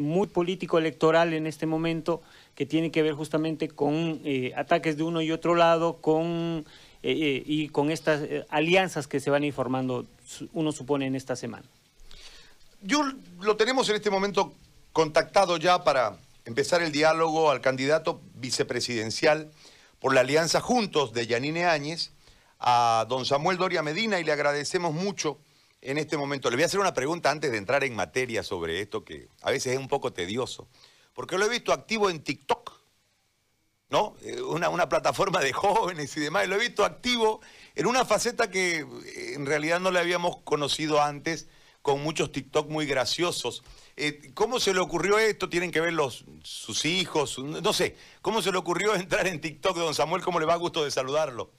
muy político electoral en este momento que tiene que ver justamente con eh, ataques de uno y otro lado, con eh, eh, y con estas alianzas que se van informando, uno supone, en esta semana. Yo lo tenemos en este momento contactado ya para empezar el diálogo al candidato vicepresidencial por la alianza Juntos de Yanine Áñez, a don Samuel Doria Medina, y le agradecemos mucho en este momento. Le voy a hacer una pregunta antes de entrar en materia sobre esto, que a veces es un poco tedioso, porque lo he visto activo en TikTok, ¿no? Eh, una, una plataforma de jóvenes y demás, lo he visto activo en una faceta que eh, en realidad no le habíamos conocido antes, con muchos TikTok muy graciosos. Eh, ¿Cómo se le ocurrió esto? ¿Tienen que ver los, sus hijos? No sé. ¿Cómo se le ocurrió entrar en TikTok, don Samuel? ¿Cómo le va a gusto de saludarlo?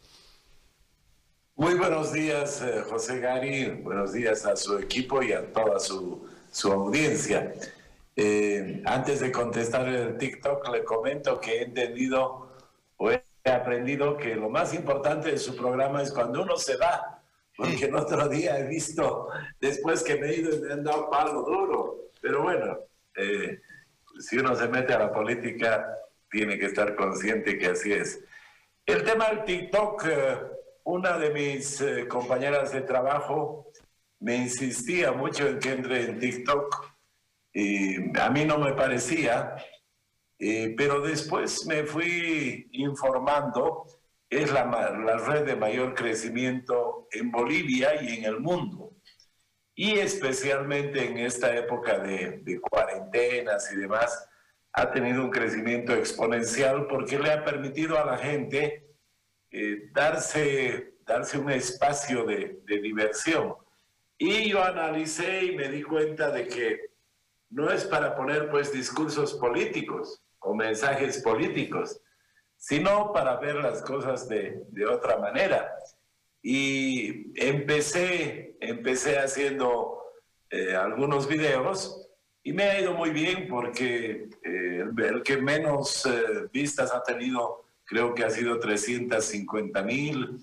Muy buenos días, eh, José Gary. Buenos días a su equipo y a toda su, su audiencia. Eh, antes de contestar el TikTok, le comento que he entendido o he aprendido que lo más importante de su programa es cuando uno se va porque el otro día he visto, después que me he ido, me han dado palo duro. Pero bueno, eh, si uno se mete a la política, tiene que estar consciente que así es. El tema del TikTok, eh, una de mis eh, compañeras de trabajo me insistía mucho en que entre en TikTok y a mí no me parecía, pero después me fui informando es la, red de mayor crecimiento en Bolivia y en el mundo. Y especialmente en esta época de cuarentenas y demás, ha tenido un crecimiento exponencial porque le ha permitido a la gente eh, darse, darse un espacio de, diversión. Y yo analicé y me di cuenta de que no es para poner pues discursos políticos o mensajes políticos, sino para ver las cosas de, otra manera. Y empecé, empecé haciendo eh, algunos videos y me ha ido muy bien porque eh, el que menos vistas ha tenido creo que ha sido 350 mil.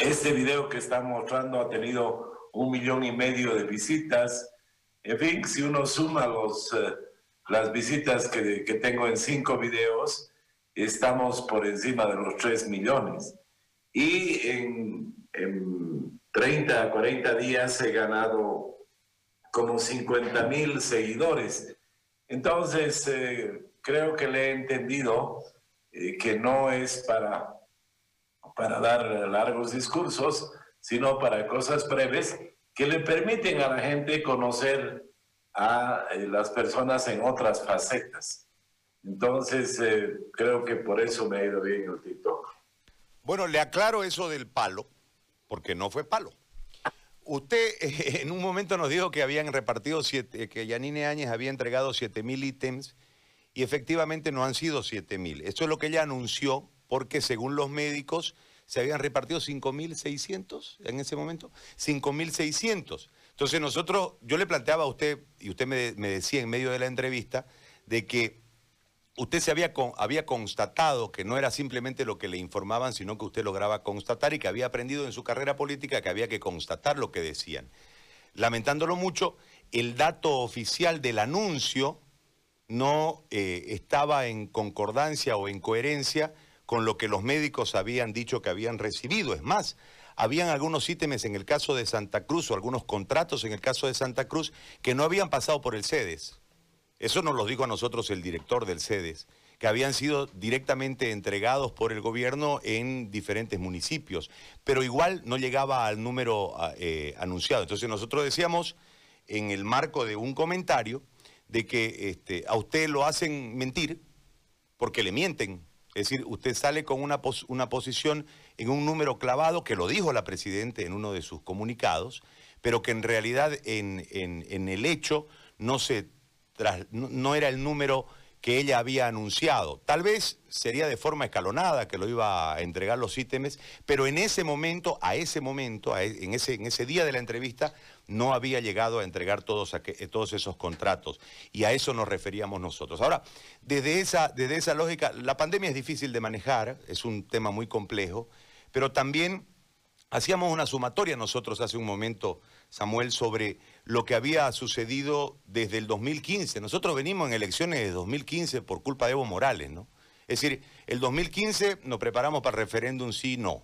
Este video que están mostrando ha tenido un millón y medio de visitas. En fin, si uno suma los, las visitas que, que tengo en cinco videos, estamos por encima de los 3 millones. Y en, 30 a 40 días he ganado como 50 mil seguidores. Entonces, eh, creo que le he entendido eh, que no es para, para dar largos discursos, sino para cosas breves que le permiten a la gente conocer a eh, las personas en otras facetas. Entonces, eh, creo que por eso me ha ido bien el TikTok. Bueno, le aclaro eso del palo, porque no fue palo. Usted en un momento nos dijo que habían repartido siete, que Yanine Áñez había entregado 7 mil ítems y efectivamente no han sido 7 mil. Esto es lo que ella anunció porque según los médicos se habían repartido 5.600 en ese momento. 5.600. Entonces nosotros, yo le planteaba a usted, y usted me, me decía en medio de la entrevista, de que usted se había, había constatado que no era simplemente lo que le informaban, sino que usted lograba constatar y que había aprendido en su carrera política que había que constatar lo que decían. Lamentándolo mucho, el dato oficial del anuncio no eh, estaba en concordancia o en coherencia con lo que los médicos habían dicho que habían recibido. Es más, habían algunos ítems en el caso de Santa Cruz o algunos contratos en el caso de Santa Cruz que no habían pasado por el CEDES. Eso nos lo dijo a nosotros el director del CEDES, que habían sido directamente entregados por el gobierno en diferentes municipios, pero igual no llegaba al número eh, anunciado. Entonces nosotros decíamos, en el marco de un comentario, de que este, a usted lo hacen mentir porque le mienten. Es decir, usted sale con una, una posición en un número clavado, que lo dijo la Presidenta en uno de sus comunicados, pero que en realidad en, en el hecho no se no, era el número que ella había anunciado. Tal vez sería de forma escalonada que lo iba a entregar los ítems, pero en ese momento, a ese momento, e, en, ese, en ese día de la entrevista, no había llegado a entregar todos, eh, todos esos contratos. Y a eso nos referíamos nosotros. Ahora, desde esa, desde esa lógica, la pandemia es difícil de manejar, es un tema muy complejo, pero también hacíamos una sumatoria nosotros hace un momento, Samuel, sobre lo que había sucedido desde el 2015. Nosotros venimos en elecciones de 2015 por culpa de Evo Morales, ¿no? Es decir, el 2015 nos preparamos para referéndum sí, no.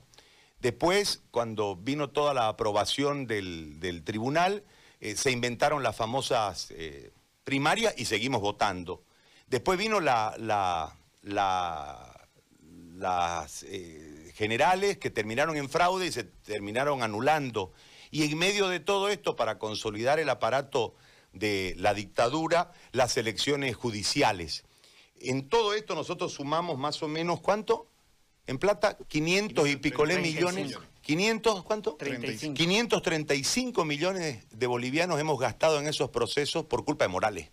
Después, cuando vino toda la aprobación del, tribunal, eh, se inventaron las famosas eh, primarias y seguimos votando. Después vino la, las eh, generales que terminaron en fraude y se terminaron anulando. Y en medio de todo esto, para consolidar el aparato de la dictadura, las elecciones judiciales. En todo esto nosotros sumamos más o menos, ¿cuánto? En plata, 500 y picolé millones. 500, ¿cuánto? 35. 535 millones de bolivianos hemos gastado en esos procesos por culpa de Morales.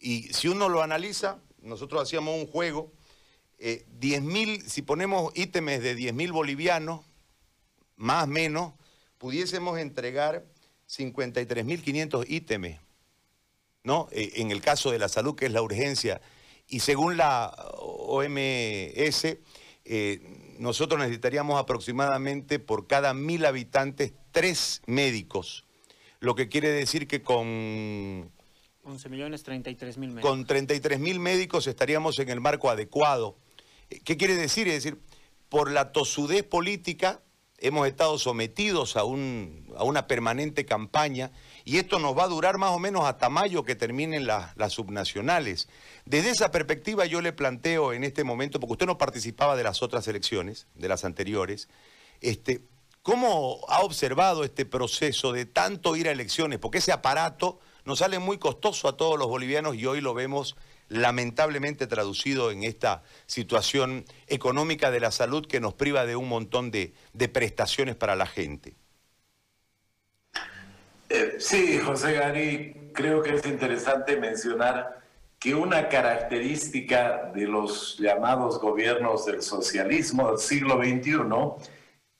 Y si uno lo analiza, nosotros hacíamos un juego, eh, si ponemos ítems de 10 mil bolivianos, más o menos, pudiésemos entregar 53.500 ítems, ¿no? Eh, en el caso de la salud, que es la urgencia. Y según la OMS, eh, nosotros necesitaríamos aproximadamente por cada mil habitantes tres médicos, lo que quiere decir que con... 11 millones 33 mil médicos. Con 33 mil médicos estaríamos en el marco adecuado. ¿Qué quiere decir? Es decir, por la tosudez política hemos estado sometidos a, un, a una permanente campaña y esto nos va a durar más o menos hasta mayo que terminen las subnacionales. Desde esa perspectiva yo le planteo en este momento, porque usted no participaba de las otras elecciones, de las anteriores, este, ¿cómo ha observado este proceso de tanto ir a elecciones? Porque ese aparato nos sale muy costoso a todos los bolivianos y hoy lo vemos lamentablemente traducido en esta situación económica de la salud que nos priva de un montón de, prestaciones para la gente. Eh, sí, José Gary, creo que es interesante mencionar que una característica de los llamados gobiernos del socialismo del siglo XXI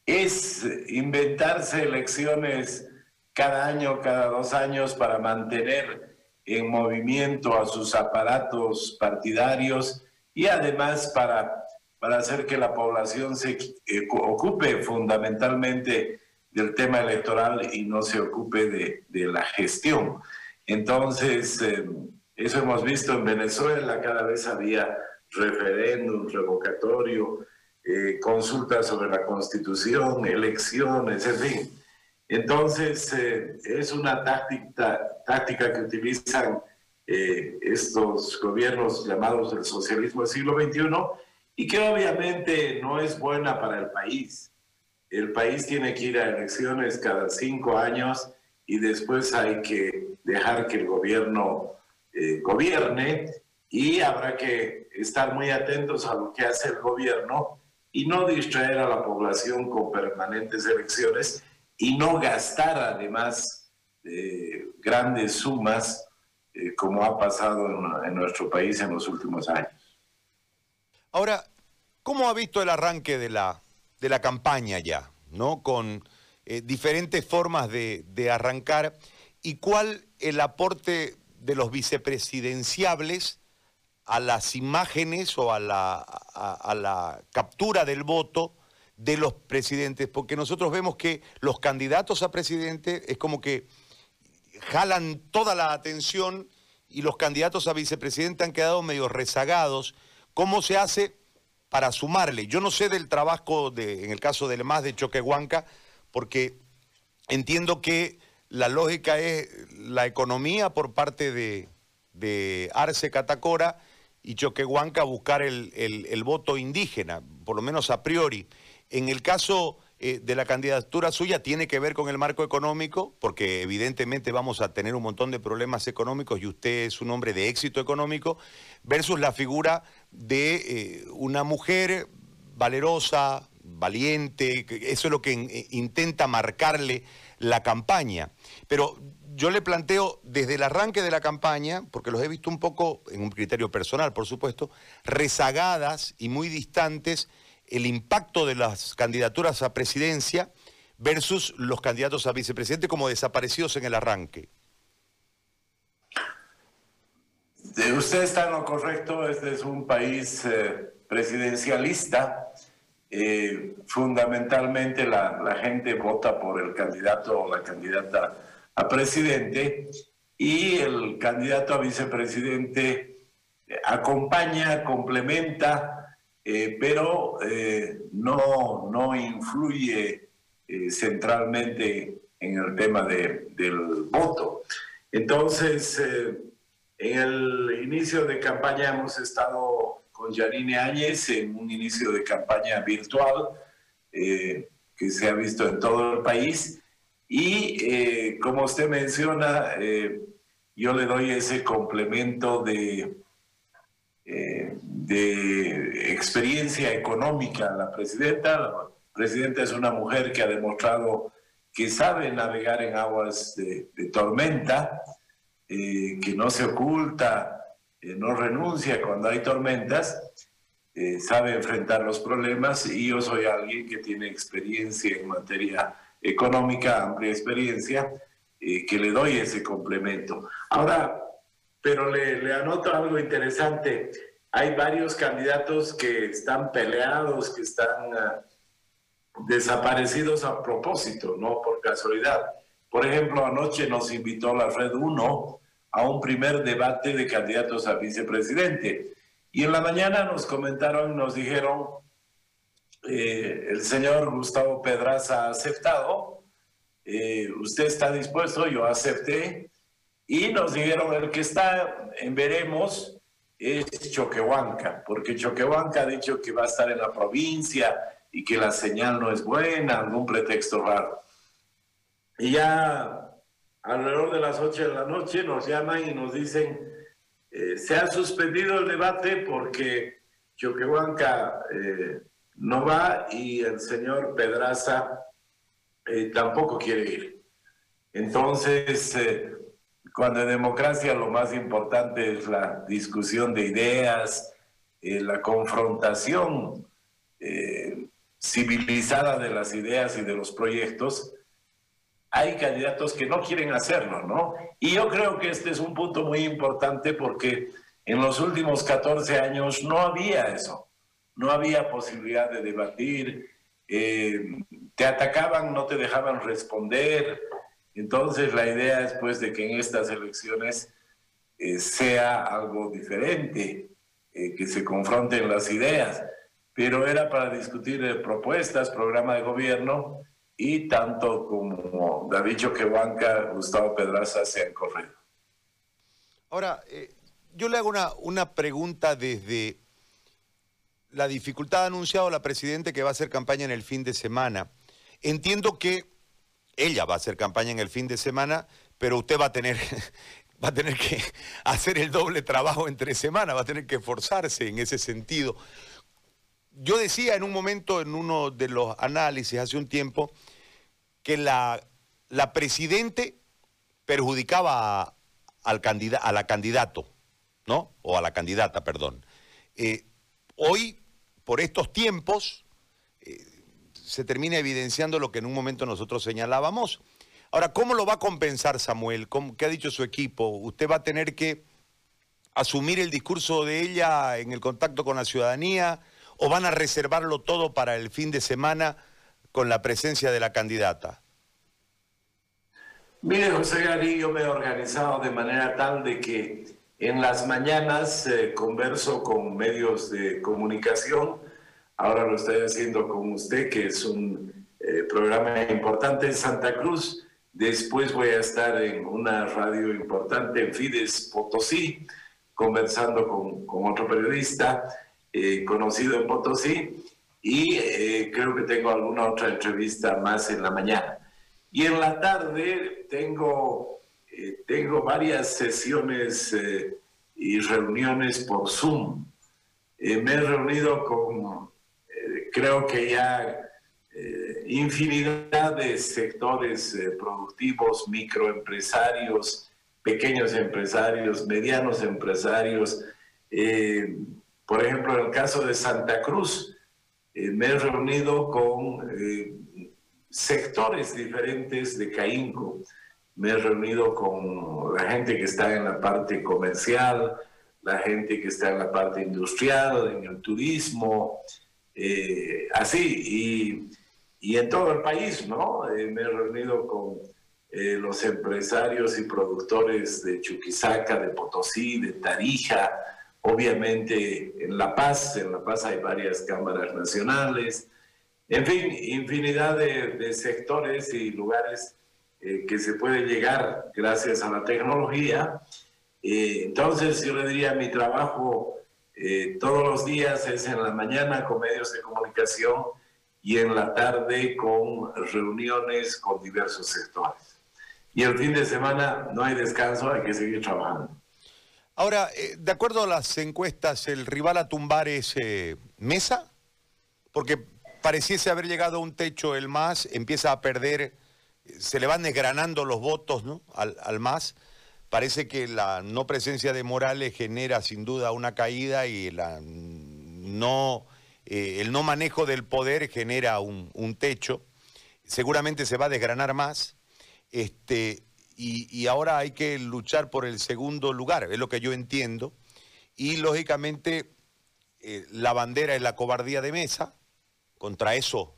es inventarse elecciones cada año, cada dos años para mantener en movimiento a sus aparatos partidarios y además para, para hacer que la población se eh, ocupe fundamentalmente del tema electoral y no se ocupe de, la gestión. Entonces, eh, eso hemos visto en Venezuela, cada vez había referéndum, revocatorio, eh, consultas sobre la constitución, elecciones, en fin. Entonces, eh, es una táctica, táctica que utilizan eh, estos gobiernos llamados del socialismo del siglo XXI y que obviamente no es buena para el país. El país tiene que ir a elecciones cada cinco años y después hay que dejar que el gobierno eh, gobierne y habrá que estar muy atentos a lo que hace el gobierno y no distraer a la población con permanentes elecciones y no gastar además eh, grandes sumas eh, como ha pasado en, nuestro país en los últimos años. Ahora, ¿cómo ha visto el arranque de la, de la campaña ya? ¿no? Con eh, diferentes formas de, arrancar y cuál el aporte de los vicepresidenciables a las imágenes o a la, a la captura del voto de los presidentes, porque nosotros vemos que los candidatos a presidente es como que jalan toda la atención y los candidatos a vicepresidente han quedado medio rezagados. ¿Cómo se hace para sumarle? Yo no sé del trabajo, de, en el caso del MAS de Choquehuanca, porque entiendo que la lógica es la economía por parte de, Arce Catacora y Choquehuanca buscar el, el voto indígena, por lo menos a priori. En el caso eh, de la candidatura suya tiene que ver con el marco económico, porque evidentemente vamos a tener un montón de problemas económicos y usted es un hombre de éxito económico, versus la figura de eh, una mujer valerosa, valiente, eso es lo que eh, intenta marcarle la campaña. Pero yo le planteo desde el arranque de la campaña, porque los he visto un poco, en un criterio personal por supuesto, rezagadas y muy distantes el impacto de las candidaturas a presidencia versus los candidatos a vicepresidente como desaparecidos en el arranque. Usted está en lo correcto, este es un país eh, presidencialista. Eh, fundamentalmente la, gente vota por el candidato o la candidata a presidente y el candidato a vicepresidente acompaña, complementa, eh, pero eh, no, no influye eh, centralmente en el tema de, del voto. Entonces, en el inicio de campaña hemos estado con Janine Áñez en un inicio de campaña virtual que se ha visto en todo el país y eh, como usted menciona, eh, yo le doy ese complemento de, eh, de experiencia económica a la presidenta. La presidenta es una mujer que ha demostrado que sabe navegar en aguas de, de tormenta, que no se oculta, no renuncia cuando hay tormentas, sabe enfrentar los problemas y yo soy alguien que tiene experiencia en materia económica, amplia experiencia, eh, que le doy ese complemento. Ahora, pero le, le anoto algo interesante. Hay varios candidatos que están peleados, que están ah, desaparecidos a propósito, no por casualidad. Por ejemplo, anoche nos invitó la Red 1 a un primer debate de candidatos a vicepresidente. Y en la mañana nos comentaron, nos dijeron, eh, el señor Gustavo Pedraza ha aceptado, eh, usted está dispuesto, yo acepté, y nos dijeron el que está en veremos es Choquehuanca, porque Choquehuanca ha dicho que va a estar en la provincia y que la señal no es buena, algún pretexto raro. Y ya alrededor de las 8 de la noche nos llaman y nos dicen, eh, se ha suspendido el debate porque Choquehuanca no va y el señor Pedraza eh, tampoco quiere ir. Entonces, eh, cuando en democracia lo más importante es la discusión de ideas, eh, la confrontación civilizada de las ideas y de los proyectos, hay candidatos que no quieren hacerlo, ¿no? Y yo creo que este es un punto muy importante porque en los últimos 14 años no había eso no había posibilidad de debatir, eh, te atacaban, no te dejaban responder. Entonces la idea es pues de que en estas elecciones eh, sea algo diferente, eh, que se confronten las ideas, pero era para discutir propuestas, programa de gobierno y tanto como David Choquehuanca, Gustavo Pedraza se han corrido. Ahora, yo le hago una, una pregunta desde la dificultad ha anunciado la Presidenta que va a hacer campaña en el fin de semana. Entiendo que ella va a hacer campaña en el fin de semana, pero usted va a tener, va a tener que hacer el doble trabajo entre semana, va a tener que esforzarse en ese sentido. Yo decía en un momento, en uno de los análisis hace un tiempo, que la, la Presidente perjudicaba al a la candidato, ¿no? O a la candidata, perdón. Eh, hoy por estos tiempos eh, se termina evidenciando lo que en un momento nosotros señalábamos. Ahora, ¿cómo lo va a compensar Samuel? ¿Qué ha dicho su equipo? ¿Usted va a tener que asumir el discurso de ella en el contacto con la ciudadanía o van a reservarlo todo para el fin de semana con la presencia de la candidata? Mire, José Gary, yo me he organizado de manera tal de que en las mañanas eh, converso con medios de comunicación. Ahora lo estoy haciendo con usted, que es un eh, programa importante en Santa Cruz. Después voy a estar en una radio importante en Fides Potosí, conversando con, con otro periodista eh, conocido en Potosí. Y creo que tengo alguna otra entrevista más en la mañana. Y en la tarde tengo eh, tengo varias sesiones eh, y reuniones por Zoom. Eh, me he reunido con, creo que ya, infinidad de sectores productivos, microempresarios, pequeños empresarios, medianos empresarios. Por ejemplo, en el caso de Santa Cruz, me he reunido con sectores diferentes de CAINCO me he reunido con la gente que está en la parte comercial, la gente que está en la parte industrial, en el turismo, eh, así, y, y, en todo el país, ¿no? Eh, me he reunido con eh, los empresarios y productores de Chuquisaca, de Potosí, de Tarija, obviamente en La Paz, en La Paz hay varias cámaras nacionales, en fin, infinidad de, sectores y lugares eh, que se puede llegar gracias a la tecnología. Eh, entonces yo le diría, mi trabajo todos los días es en la mañana con medios de comunicación y en la tarde con reuniones con diversos sectores y el fin de semana no hay descanso, hay que seguir trabajando. Ahora, eh, de acuerdo a las encuestas, ¿el rival a tumbar es eh, Mesa? Porque pareciese haber llegado a un techo el MAS, empieza a perder, se le van desgranando los votos ¿no? al, al MAS. Parece que la no presencia de Morales genera sin duda una caída y la no, eh, el no manejo del poder genera un, un techo. Seguramente se va a desgranar más. Este, y, ahora hay que luchar por el segundo lugar, es lo que yo entiendo. Y lógicamente eh, la bandera es la cobardía de mesa, contra eso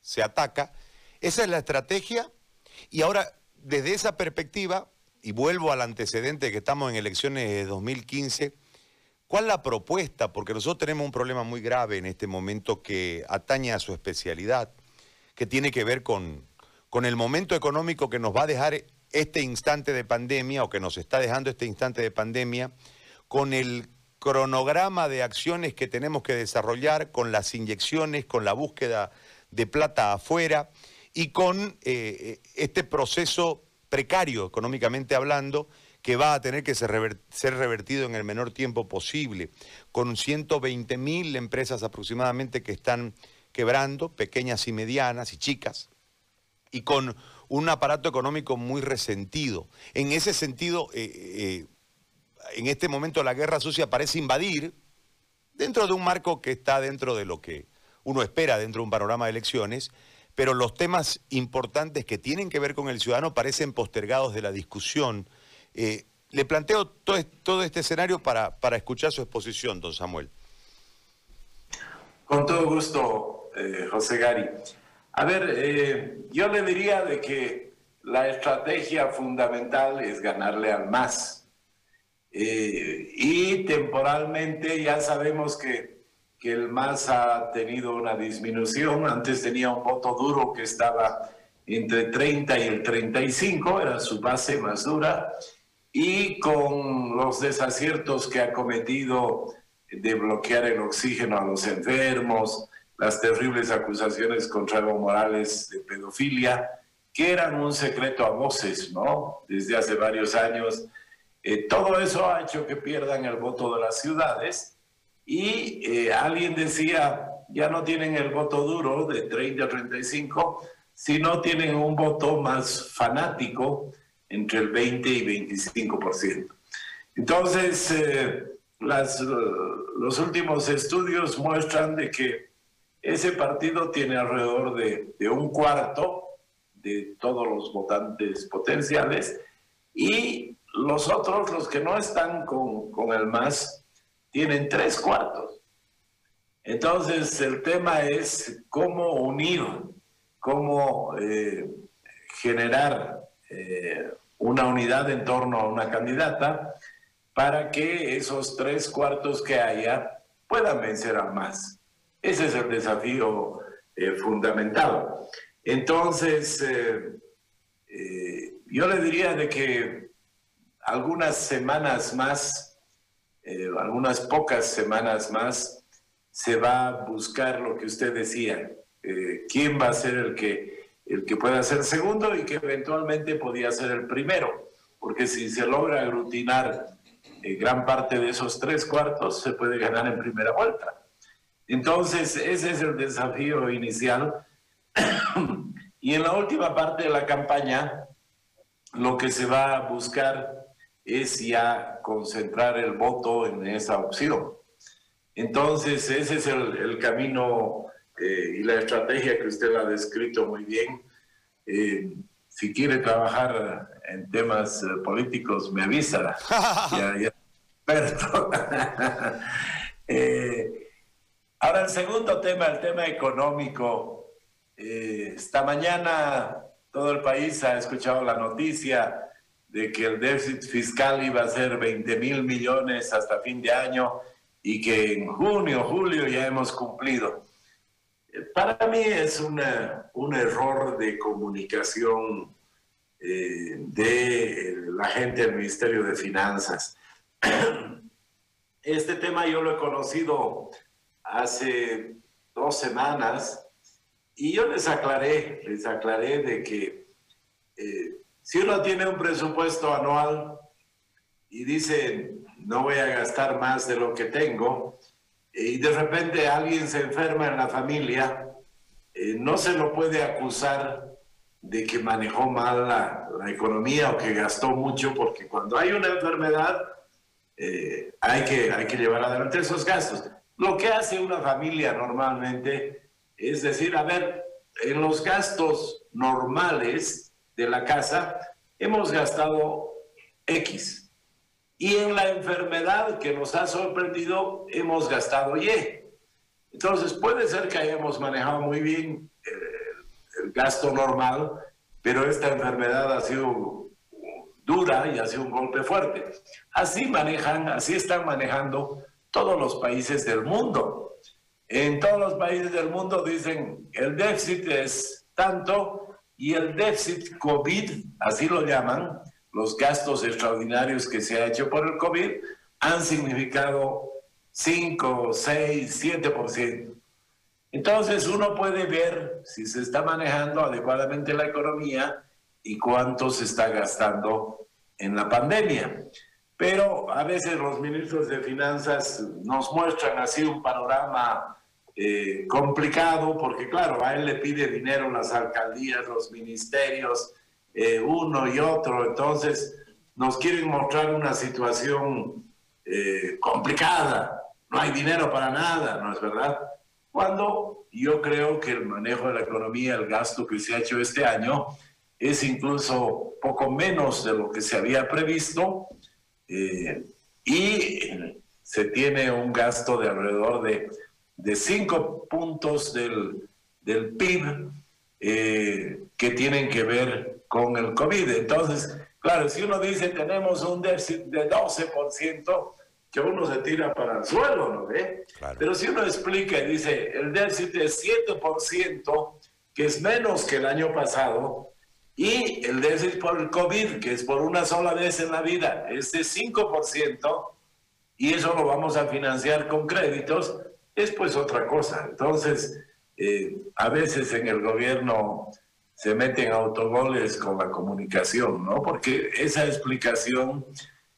se ataca. Esa es la estrategia. Y ahora, desde esa perspectiva, y vuelvo al antecedente que estamos en elecciones de 2015, ¿cuál es la propuesta? Porque nosotros tenemos un problema muy grave en este momento que atañe a su especialidad, que tiene que ver con, con el momento económico que nos va a dejar este instante de pandemia o que nos está dejando este instante de pandemia, con el cronograma de acciones que tenemos que desarrollar, con las inyecciones, con la búsqueda de plata afuera y con eh, este proceso precario económicamente hablando que va a tener que ser, revertido en el menor tiempo posible, con 120 mil empresas aproximadamente que están quebrando, pequeñas y medianas y chicas, y con un aparato económico muy resentido. En ese sentido, eh, eh, en este momento la guerra sucia parece invadir, dentro de un marco que está dentro de lo que uno espera dentro de un panorama de elecciones, pero los temas importantes que tienen que ver con el ciudadano parecen postergados de la discusión. Eh, le planteo todo, este escenario para, para, escuchar su exposición, don Samuel. Con todo gusto, José Gari. A ver, eh, yo le diría de que la estrategia fundamental es ganarle al más. Eh, y temporalmente ya sabemos que, que el MAS ha tenido una disminución. Antes tenía un voto duro que estaba entre 30 y el 35, era su base más dura. Y con los desaciertos que ha cometido de bloquear el oxígeno a los enfermos, las terribles acusaciones contra Evo Morales de pedofilia, que eran un secreto a voces, ¿no? Desde hace varios años. Eh, todo eso ha hecho que pierdan el voto de las ciudades y eh, alguien decía, ya no tienen el voto duro de 30 a 35, sino tienen un voto más fanático entre el 20 y 25%. Entonces, eh, las, los últimos estudios muestran de que ese partido tiene alrededor de, un cuarto de todos los votantes potenciales y los otros, los que no están con, el MAS, tienen tres cuartos. Entonces el tema es cómo unir, cómo eh, generar eh, una unidad en torno a una candidata para que esos tres cuartos que haya puedan vencer a más. Ese es el desafío eh, fundamental. Entonces, eh, eh, yo le diría de que algunas semanas más, algunas pocas semanas más, se va a buscar lo que usted decía, quién va a ser el que, el que pueda ser segundo y que eventualmente podía ser el primero, porque si se logra aglutinar gran parte de esos tres cuartos, se puede ganar en primera vuelta. Entonces, ese es el desafío inicial. y en la última parte de la campaña, lo que se va a buscar es ya concentrar el voto en esa opción. Entonces, ese es el, camino eh, y la estrategia que usted ha descrito muy bien. Eh, si quiere trabajar en temas eh, políticos, me avisa. ya, ya, experto. Ahora, el segundo tema, el tema económico. Eh, esta mañana todo el país ha escuchado la noticia de que el déficit fiscal iba a ser 20 mil millones hasta fin de año y que en junio, julio ya hemos cumplido. Para mí es una, un error de comunicación eh, de la gente del Ministerio de Finanzas. Este tema yo lo he conocido hace dos semanas y yo les aclaré, les aclaré de que eh, si uno tiene un presupuesto anual y dice, no voy a gastar más de lo que tengo, y de repente alguien se enferma en la familia, eh, no se lo puede acusar de que manejó mal la, economía o que gastó mucho, porque cuando hay una enfermedad eh, hay, que, hay que llevar adelante esos gastos. Lo que hace una familia normalmente es decir, a ver, en los gastos normales, de la casa, hemos gastado X. Y en la enfermedad que nos ha sorprendido, hemos gastado Y. Entonces, puede ser que hayamos manejado muy bien el, el gasto normal, pero esta enfermedad ha sido dura y ha sido un golpe fuerte. Así manejan, así están manejando todos los países del mundo. En todos los países del mundo dicen el déficit es tanto y el déficit COVID, así lo llaman, los gastos extraordinarios que se ha hecho por el COVID, han significado 5, 6, 7%. Entonces uno puede ver si se está manejando adecuadamente la economía y cuánto se está gastando en la pandemia. Pero a veces los ministros de finanzas nos muestran así un panorama eh, complicado porque, claro, a él le pide dinero las alcaldías, los ministerios, eh, uno y otro, entonces nos quieren mostrar una situación eh, complicada, no hay dinero para nada, ¿no es verdad? Cuando yo creo que el manejo de la economía, el gasto que se ha hecho este año, es incluso poco menos de lo que se había previsto y se tiene un gasto de alrededor de de cinco puntos del, del PIB eh, que tienen que ver con el COVID. Entonces, claro, si uno dice tenemos un déficit de 12%, que uno se tira para el suelo, ¿no ve? Pero si uno explica y dice el déficit es 7%, que es menos que el año pasado, y el déficit por el COVID, que es por una sola vez en la vida, es de 5%, y eso lo vamos a financiar con créditos, es pues otra cosa. Entonces, eh, a veces en el gobierno se meten autogoles con la comunicación, ¿no? Porque esa explicación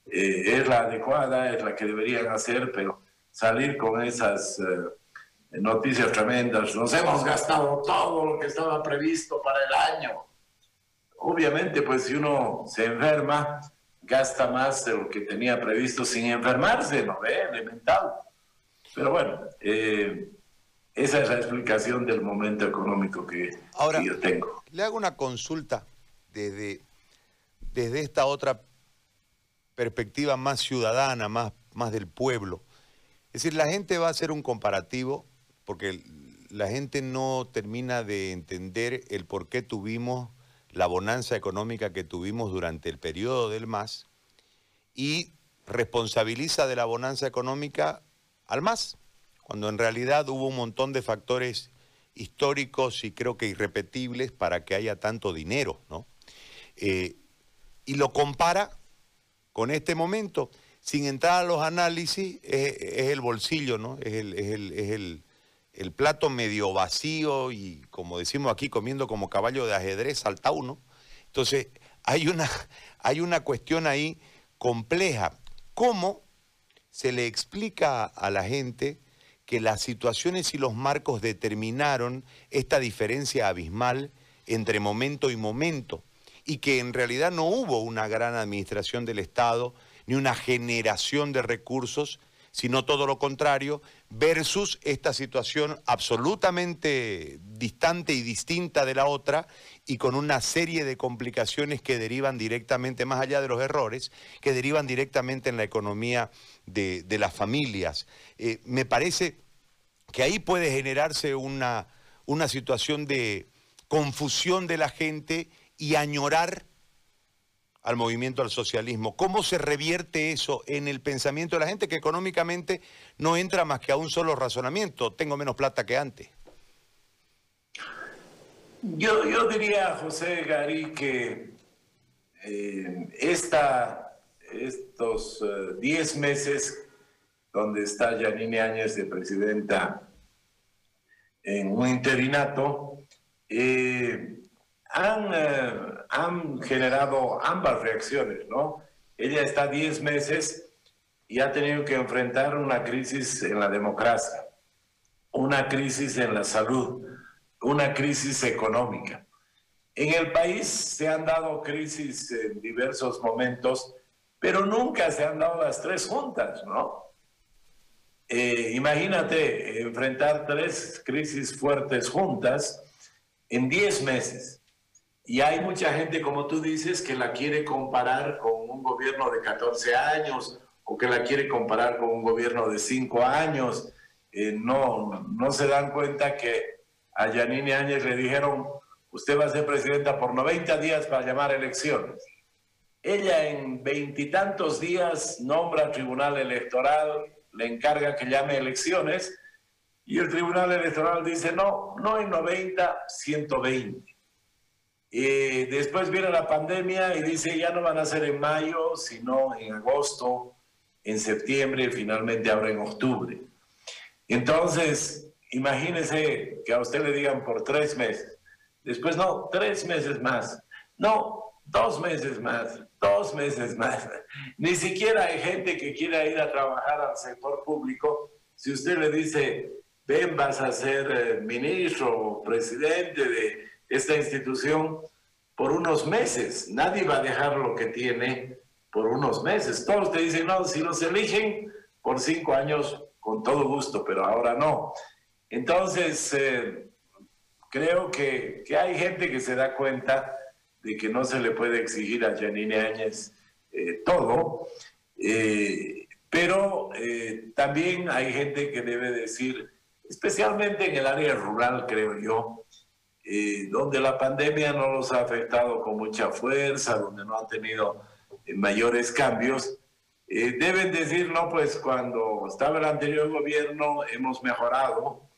eh, es la adecuada, es la que deberían hacer, pero salir con esas eh, noticias tremendas, nos hemos gastado todo lo que estaba previsto para el año. Obviamente, pues si uno se enferma, gasta más de lo que tenía previsto sin enfermarse, ¿no ve? Elemental. Pero bueno, eh, esa es la explicación del momento económico que, Ahora, yo tengo. Le hago una consulta desde, desde esta otra perspectiva más ciudadana, más, más del pueblo. Es decir, la gente va a hacer un comparativo porque la gente no termina de entender el por qué tuvimos la bonanza económica que tuvimos durante el periodo del MAS y responsabiliza de la bonanza económica al MAS cuando en realidad hubo un montón de factores históricos y creo que irrepetibles para que haya tanto dinero, ¿no? Eh, y lo compara con este momento, sin entrar a los análisis, es, el bolsillo, ¿no? Es, el, el, plato medio vacío y, como decimos aquí, comiendo como caballo de ajedrez, salta uno. Entonces, hay una, hay una cuestión ahí compleja. ¿Cómo se le explica a la gente que las situaciones y los marcos determinaron esta diferencia abismal entre momento y momento y que en realidad no hubo una gran administración del Estado ni una generación de recursos, sino todo lo contrario, versus esta situación absolutamente distante y distinta de la otra y con una serie de complicaciones que derivan directamente, más allá de los errores, que derivan directamente en la economía de, las familias. Eh, me parece que ahí puede generarse una, una situación de confusión de la gente y añorar al movimiento al socialismo. ¿Cómo se revierte eso en el pensamiento de la gente que económicamente no entra más que a un solo razonamiento? Tengo menos plata que antes. Yo, yo diría, José Gary, que eh, esta, estos 10 eh, meses donde está Yanine Áñez de presidenta en un interinato, eh, han, han generado ambas reacciones, ¿no? Ella está 10 meses y ha tenido que enfrentar una crisis en la democracia, una crisis en la salud, una crisis económica. En el país se han dado crisis en diversos momentos, pero nunca se han dado las tres juntas, ¿no? Eh, imagínate enfrentar tres crisis fuertes juntas en diez meses. Y hay mucha gente, como tú dices, que la quiere comparar con un gobierno de 14 años o que la quiere comparar con un gobierno de 5 años. Eh, no, no se dan cuenta que a Yanine Áñez le dijeron, usted va a ser presidenta por 90 días para llamar elecciones. Ella en veintitantos días nombra al Tribunal Electoral, le encarga que llame elecciones y el Tribunal Electoral dice, no, no en 90, 120. Y después viene la pandemia y dice, ya no van a ser en mayo, sino en agosto, en septiembre y finalmente ahora en octubre. Entonces, Imagínese que a usted le digan por tres meses, después no, tres meses más, no, dos meses más, dos meses más. Ni siquiera hay gente que quiera ir a trabajar al sector público. Si usted le dice, ven, vas a ser eh, ministro o presidente de esta institución por unos meses, nadie va a dejar lo que tiene por unos meses. Todos te dicen, no, si los eligen por cinco años, con todo gusto, pero ahora no. Entonces, eh, creo que, hay gente que se da cuenta de que no se le puede exigir a Janine Áñez eh, todo, eh, pero también hay gente que debe decir, especialmente en el área rural, creo yo, donde la pandemia no los ha afectado con mucha fuerza, donde no han tenido mayores cambios, deben decir, no, pues cuando estaba el anterior gobierno hemos mejorado,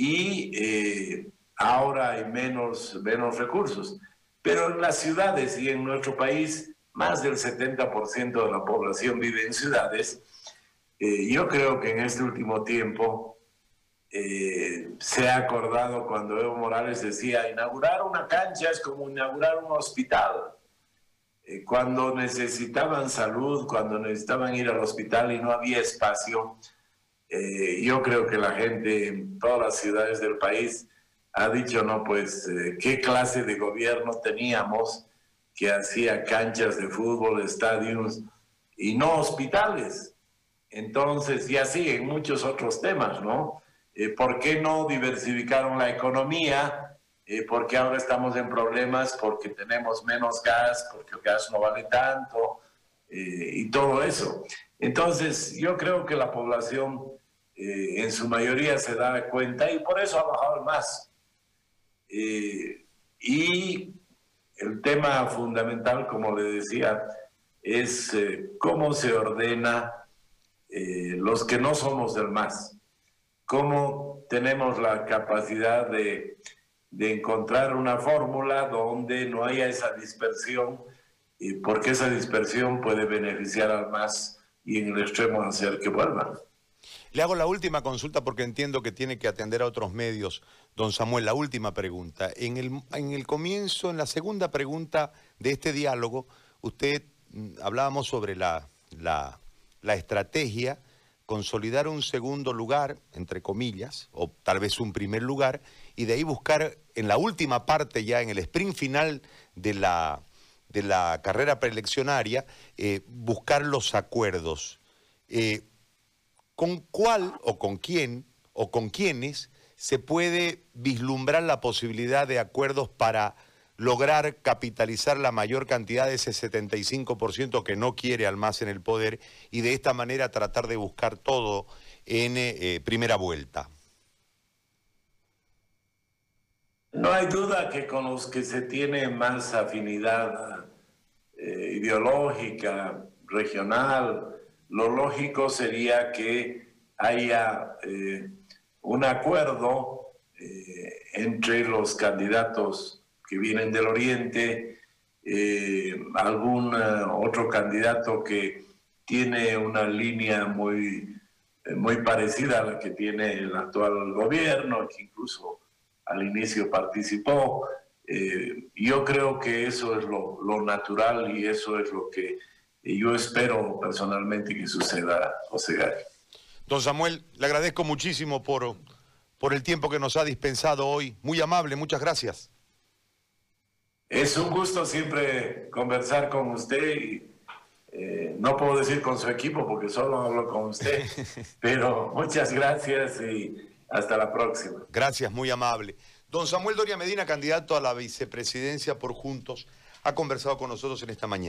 y eh, ahora hay menos, menos recursos. Pero en las ciudades y en nuestro país, más del 70% de la población vive en ciudades. Eh, yo creo que en este último tiempo eh, se ha acordado cuando Evo Morales decía, inaugurar una cancha es como inaugurar un hospital. cuando necesitaban salud, cuando necesitaban ir al hospital y no había espacio, eh, yo creo que la gente en todas las ciudades del país ha dicho, no, pues, eh, ¿qué clase de gobierno teníamos que hacía canchas de fútbol, estadios y no hospitales? Entonces, y así en muchos otros temas, ¿no? Eh, ¿Por qué no diversificaron la economía? ¿Por qué ahora estamos en problemas? Porque tenemos menos gas, porque el gas no vale tanto y todo eso. Entonces, yo creo que la población eh, en su mayoría se da cuenta y por eso ha bajado más. Eh, y el tema fundamental, como le decía, es eh, cómo se ordena los que no somos del MAS, cómo tenemos la capacidad de, de encontrar una fórmula donde no haya esa dispersión, porque esa dispersión puede beneficiar al MAS y en el extremo hacer que vuelvan. Le hago la última consulta porque entiendo que tiene que atender a otros medios. Don Samuel, la última pregunta. En el, en el comienzo, en la segunda pregunta de este diálogo, usted mm, hablábamos sobre la, la, la estrategia, consolidar un segundo lugar, entre comillas, o tal vez un primer lugar, y de ahí buscar en la última parte, ya en el sprint final de la, de la carrera preeleccionaria, eh, buscar los acuerdos. Eh, ¿Con cuál o con quién o con quiénes se puede vislumbrar la posibilidad de acuerdos para lograr capitalizar la mayor cantidad de ese 75% que no quiere al más en el poder y de esta manera tratar de buscar todo en eh, primera vuelta? No hay duda que con los que se tiene más afinidad eh, ideológica, regional, lo lógico sería que haya eh, un acuerdo eh, entre los candidatos que vienen del Oriente, algún otro candidato que tiene una línea muy, muy parecida a la que tiene el actual gobierno, que incluso al inicio participó. Eh, yo creo que eso es lo, natural y eso es lo que yo espero personalmente que suceda, José Gary. Don Samuel, le agradezco muchísimo por, por el tiempo que nos ha dispensado hoy. Muy amable, muchas gracias. Es un gusto siempre conversar con usted y eh, no puedo decir con su equipo porque solo hablo con usted, pero muchas gracias y hasta la próxima. Gracias, muy amable. Don Samuel Doria Medina, candidato a la vicepresidencia por Juntos, ha conversado con nosotros en esta mañana.